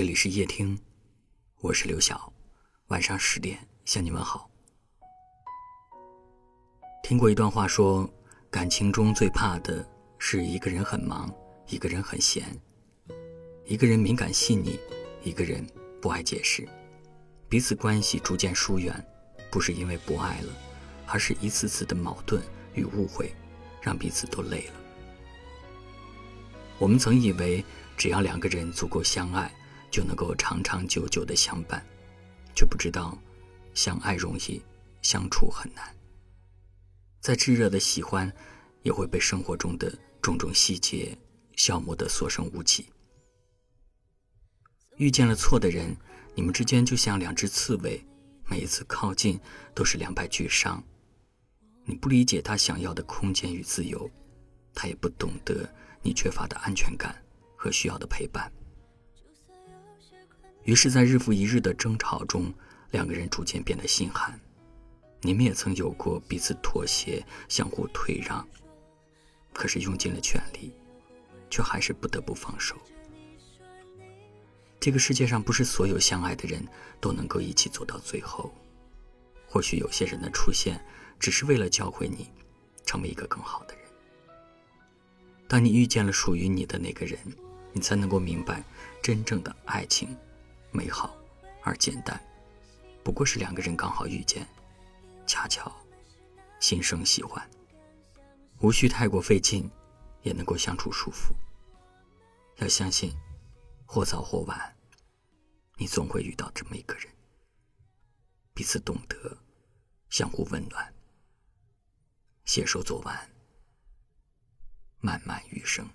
这里是夜听，我是刘晓，晚上十点向你问好。听过一段话说，感情中最怕的是一个人很忙，一个人很闲，一个人敏感细腻，一个人不爱解释，彼此关系逐渐疏远，不是因为不爱了，而是一次次的矛盾与误会，让彼此都累了。我们曾以为，只要两个人足够相爱，就能够长长久久的相伴，却不知道，相爱容易，相处很难。再炙热的喜欢，也会被生活中的种种细节消磨得所剩无几。遇见了错的人，你们之间就像两只刺猬，每一次靠近都是两败俱伤。你不理解他想要的空间与自由，他也不懂得。你缺乏的安全感和需要的陪伴，于是，在日复一日的争吵中，两个人逐渐变得心寒。你们也曾有过彼此妥协、相互退让，可是用尽了全力，却还是不得不放手。这个世界上，不是所有相爱的人都能够一起走到最后。或许有些人的出现，只是为了教会你，成为一个更好的人。当你遇见了属于你的那个人，你才能够明白，真正的爱情，美好而简单，不过是两个人刚好遇见，恰巧心生喜欢，无需太过费劲，也能够相处舒服。要相信，或早或晚，你总会遇到这么一个人，彼此懂得，相互温暖，携手走完。漫漫余生。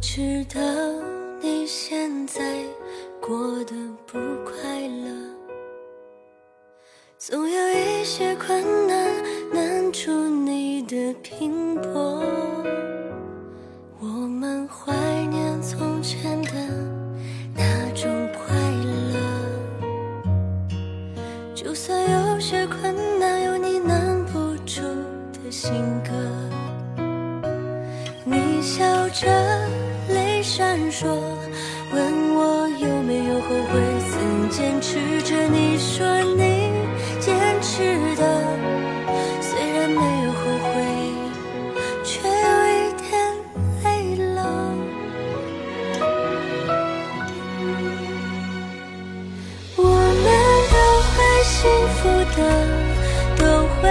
知道你现在过得不快乐，总有一些困难难住你的拼搏。我们怀念从前的那种快乐，就算有些困难有你难不住的性格，你笑着。闪烁，问我有没有后悔，曾坚持着。你说你坚持的，虽然没有后悔，却有一点累了。我们都会幸福的，都会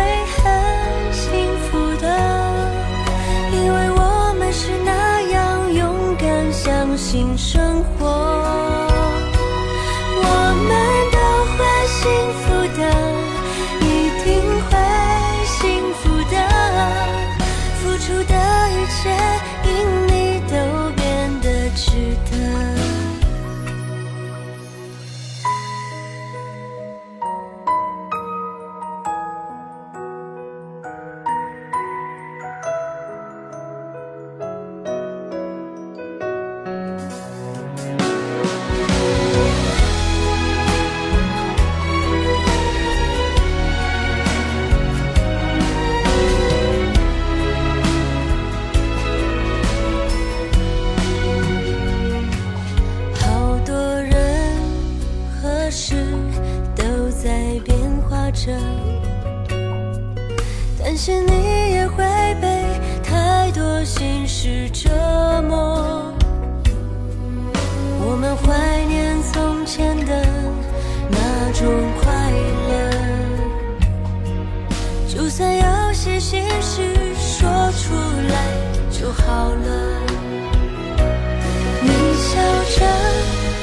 担心你也会被太多心事折磨。我们怀念从前的那种快乐，就算有些心事说出来就好了。你笑着，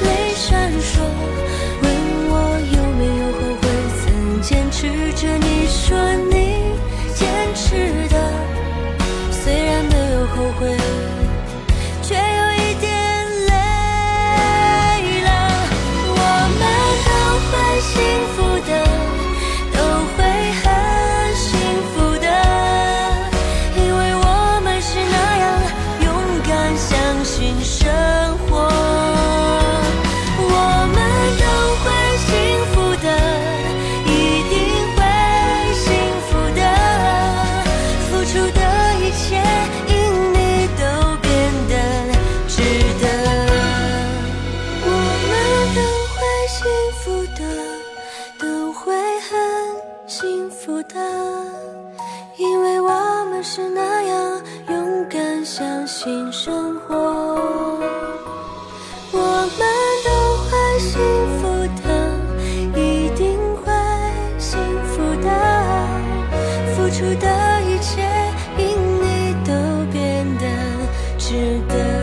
泪闪烁。问我有没有后悔，曾坚持着你值得。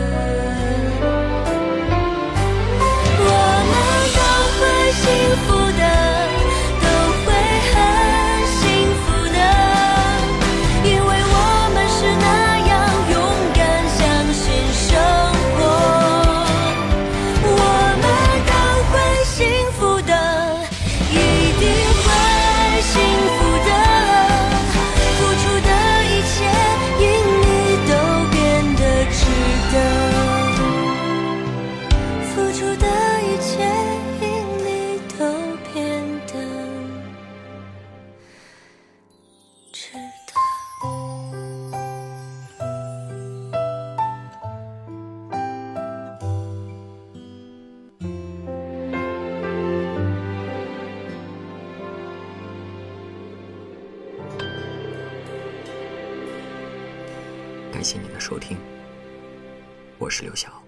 感谢您的收听，我是刘晓。